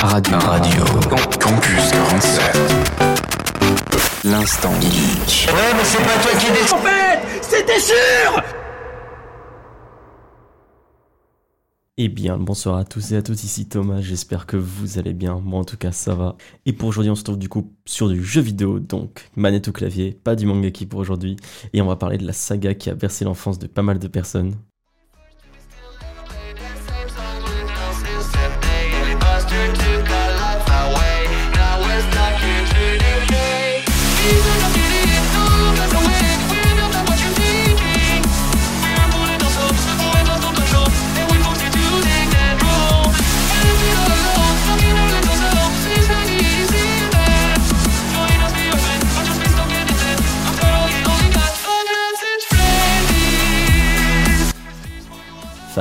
Radio. Radio. Campus 47. L'instant geek. Ouais, mais c'est pas toi qui décide. En fait, c'était sûr Eh bien, bonsoir à tous et à toutes, ici Thomas, j'espère que vous allez bien, moi en tout cas ça va. Et pour aujourd'hui on se trouve du coup sur du jeu vidéo, donc manette au clavier, pas du manga qui pour aujourd'hui, et on va parler de la saga qui a bercé l'enfance de pas mal de personnes.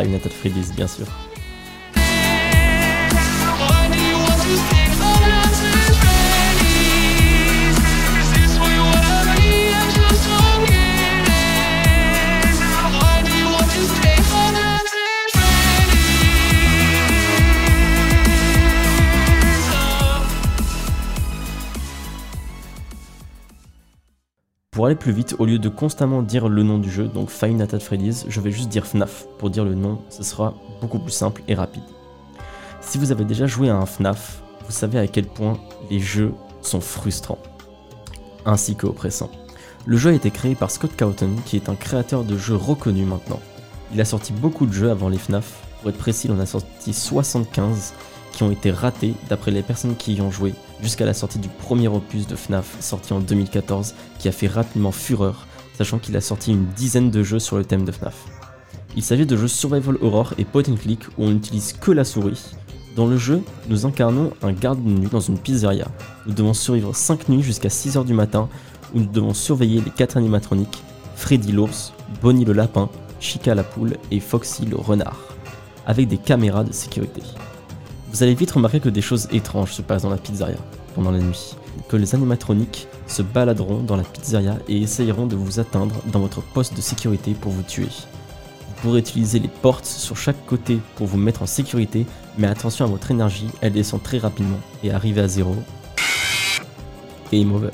Nights at Freddy's bien sûr. Pour aller plus vite, au lieu de constamment dire le nom du jeu, donc Five Nights Freddy's, je vais juste dire FNAF. Pour dire le nom, ce sera beaucoup plus simple et rapide. Si vous avez déjà joué à un FNAF, vous savez à quel point les jeux sont frustrants, ainsi que oppressants. Le jeu a été créé par Scott Cawthon, qui est un créateur de jeux reconnu maintenant. Il a sorti beaucoup de jeux avant les FNAF, pour être précis, il en a sorti 75 qui ont été ratés d'après les personnes qui y ont joué, jusqu'à la sortie du premier opus de FNAF sorti en 2014, qui a fait rapidement fureur, sachant qu'il a sorti une dizaine de jeux sur le thème de FNAF. Il s'agit de jeux survival horror et point and click où on n'utilise que la souris. Dans le jeu, nous incarnons un garde de nuit dans une pizzeria. Nous devons survivre 5 nuits jusqu'à 6h du matin où nous devons surveiller les 4 animatroniques, Freddy l'ours, Bonnie le lapin, Chica la poule et Foxy le renard, avec des caméras de sécurité. Vous allez vite remarquer que des choses étranges se passent dans la pizzeria pendant la nuit, que les animatroniques se baladeront dans la pizzeria et essayeront de vous atteindre dans votre poste de sécurité pour vous tuer. Vous pourrez utiliser les portes sur chaque côté pour vous mettre en sécurité, mais attention à votre énergie, elle descend très rapidement et arrivez à zéro. Game over.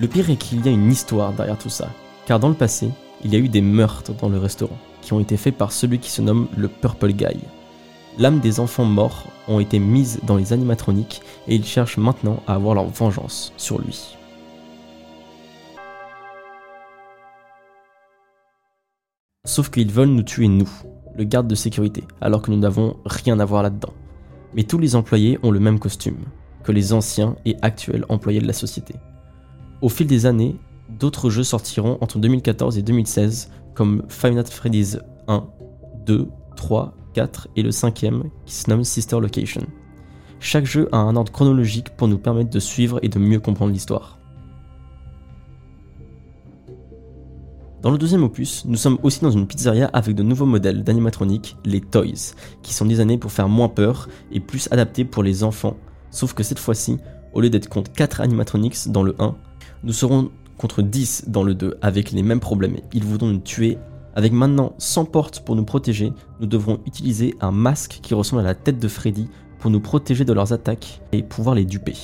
Le pire est qu'il y a une histoire derrière tout ça, car dans le passé, il y a eu des meurtres dans le restaurant, qui ont été faits par celui qui se nomme le Purple Guy. L'âme des enfants morts ont été mises dans les animatroniques et ils cherchent maintenant à avoir leur vengeance sur lui. Sauf qu'ils veulent nous tuer nous, le garde de sécurité, alors que nous n'avons rien à voir là-dedans. Mais tous les employés ont le même costume que les anciens et actuels employés de la société. Au fil des années, d'autres jeux sortiront entre 2014 et 2016 comme Five Freddy's 1, 2, 3, 4 et le cinquième qui se nomme Sister Location. Chaque jeu a un ordre chronologique pour nous permettre de suivre et de mieux comprendre l'histoire. Dans le deuxième opus, nous sommes aussi dans une pizzeria avec de nouveaux modèles d'animatroniques, les Toys, qui sont designés pour faire moins peur et plus adaptés pour les enfants. Sauf que cette fois-ci, au lieu d'être contre 4 animatronics dans le 1, nous serons contre 10 dans le 2 avec les mêmes problèmes. Ils voudront nous tuer avec maintenant 100 portes pour nous protéger, nous devrons utiliser un masque qui ressemble à la tête de Freddy pour nous protéger de leurs attaques et pouvoir les duper.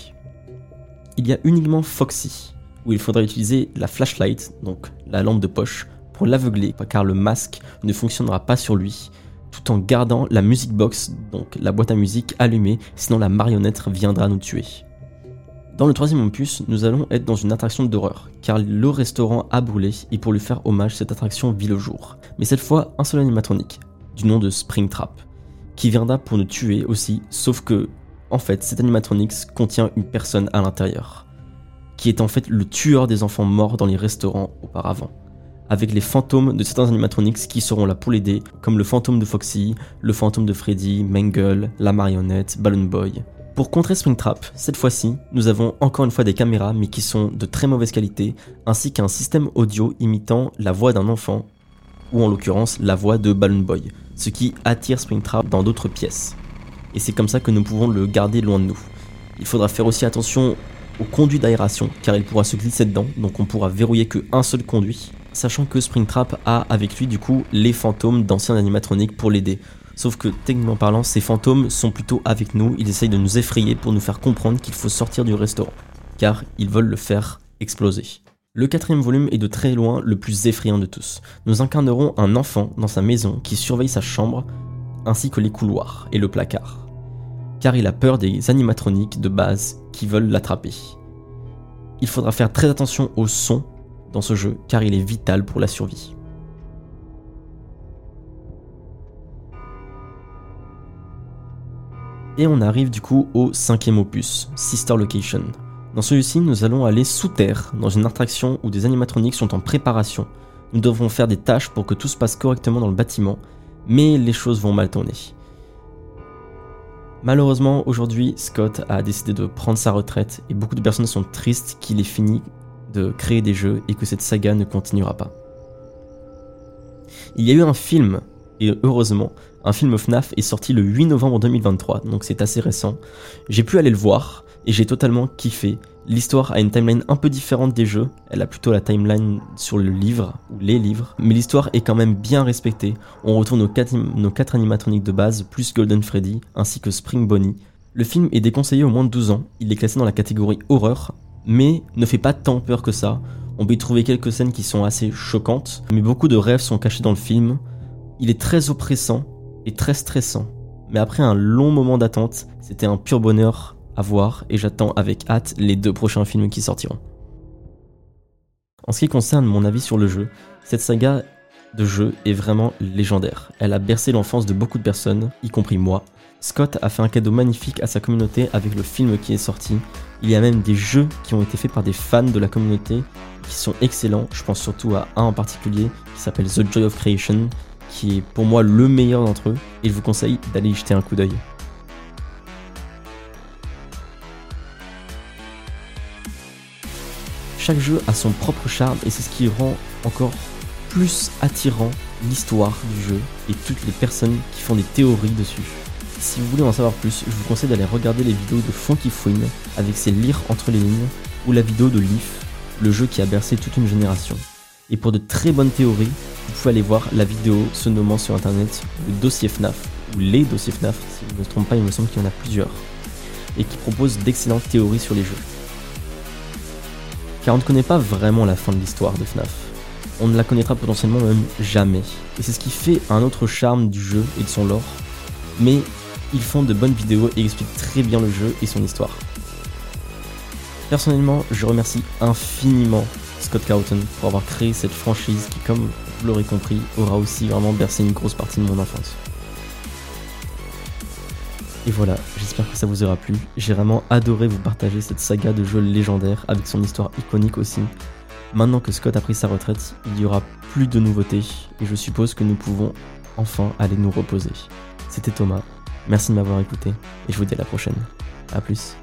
Il y a uniquement Foxy, où il faudra utiliser la flashlight, donc la lampe de poche, pour l'aveugler, car le masque ne fonctionnera pas sur lui, tout en gardant la music box, donc la boîte à musique allumée, sinon la marionnette viendra nous tuer. Dans le troisième opus, nous allons être dans une attraction d'horreur, car le restaurant a brûlé et pour lui faire hommage, cette attraction vit le jour. Mais cette fois, un seul animatronique, du nom de Springtrap, qui viendra pour nous tuer aussi, sauf que, en fait, cet animatronique contient une personne à l'intérieur, qui est en fait le tueur des enfants morts dans les restaurants auparavant. Avec les fantômes de certains animatronics qui seront là pour l'aider, comme le fantôme de Foxy, le fantôme de Freddy, Mangle, la marionnette, Balloon Boy, pour contrer Springtrap, cette fois-ci, nous avons encore une fois des caméras mais qui sont de très mauvaise qualité, ainsi qu'un système audio imitant la voix d'un enfant, ou en l'occurrence la voix de Balloon Boy, ce qui attire Springtrap dans d'autres pièces. Et c'est comme ça que nous pouvons le garder loin de nous. Il faudra faire aussi attention au conduit d'aération, car il pourra se glisser dedans, donc on pourra verrouiller qu'un seul conduit, sachant que Springtrap a avec lui du coup les fantômes d'anciens animatroniques pour l'aider. Sauf que techniquement parlant, ces fantômes sont plutôt avec nous, ils essayent de nous effrayer pour nous faire comprendre qu'il faut sortir du restaurant, car ils veulent le faire exploser. Le quatrième volume est de très loin le plus effrayant de tous. Nous incarnerons un enfant dans sa maison qui surveille sa chambre, ainsi que les couloirs et le placard. Car il a peur des animatroniques de base qui veulent l'attraper. Il faudra faire très attention au son dans ce jeu, car il est vital pour la survie. Et on arrive du coup au cinquième opus, Sister Location. Dans celui-ci, nous allons aller sous terre, dans une attraction où des animatroniques sont en préparation. Nous devrons faire des tâches pour que tout se passe correctement dans le bâtiment, mais les choses vont mal tourner. Malheureusement, aujourd'hui, Scott a décidé de prendre sa retraite et beaucoup de personnes sont tristes qu'il ait fini de créer des jeux et que cette saga ne continuera pas. Il y a eu un film, et heureusement, un film FNAF est sorti le 8 novembre 2023, donc c'est assez récent. J'ai pu aller le voir, et j'ai totalement kiffé. L'histoire a une timeline un peu différente des jeux, elle a plutôt la timeline sur le livre, ou les livres, mais l'histoire est quand même bien respectée. On retourne nos 4, nos quatre animatroniques de base, plus Golden Freddy, ainsi que Spring Bonnie. Le film est déconseillé au moins de 12 ans, il est classé dans la catégorie horreur, mais ne fait pas tant peur que ça. On peut y trouver quelques scènes qui sont assez choquantes, mais beaucoup de rêves sont cachés dans le film. Il est très oppressant et très stressant, mais après un long moment d'attente, c'était un pur bonheur à voir et j'attends avec hâte les deux prochains films qui sortiront. En ce qui concerne mon avis sur le jeu, cette saga de jeu est vraiment légendaire. Elle a bercé l'enfance de beaucoup de personnes, y compris moi. Scott a fait un cadeau magnifique à sa communauté avec le film qui est sorti. Il y a même des jeux qui ont été faits par des fans de la communauté qui sont excellents. Je pense surtout à un en particulier qui s'appelle The Joy of Creation, qui est pour moi le meilleur d'entre eux, et je vous conseille d'aller y jeter un coup d'œil. Chaque jeu a son propre charme et c'est ce qui rend encore plus attirant l'histoire du jeu et toutes les personnes qui font des théories dessus. Si vous voulez en savoir plus, je vous conseille d'aller regarder les vidéos de Funky Fouine avec ses lire entre les lignes ou la vidéo de Leaf, le jeu qui a bercé toute une génération. Et pour de très bonnes théories, vous pouvez aller voir la vidéo se nommant sur internet le dossier FNAF, ou les dossiers FNAF, si je ne me trompe pas, il me semble qu'il y en a plusieurs, et qui propose d'excellentes théories sur les jeux. Car on ne connaît pas vraiment la fin de l'histoire de FNAF. On ne la connaîtra potentiellement même jamais. Et c'est ce qui fait un autre charme du jeu et de son lore. Mais ils font de bonnes vidéos et expliquent très bien le jeu et son histoire. Personnellement, je remercie infiniment Scott Cawthon pour avoir créé cette franchise qui, comme vous l'aurez compris, aura aussi vraiment bercé une grosse partie de mon enfance. Et voilà, j'espère que ça vous aura plu. J'ai vraiment adoré vous partager cette saga de jeux légendaire avec son histoire iconique aussi. Maintenant que Scott a pris sa retraite, il y aura plus de nouveautés et je suppose que nous pouvons enfin aller nous reposer. C'était Thomas, merci de m'avoir écouté et je vous dis à la prochaine. A plus.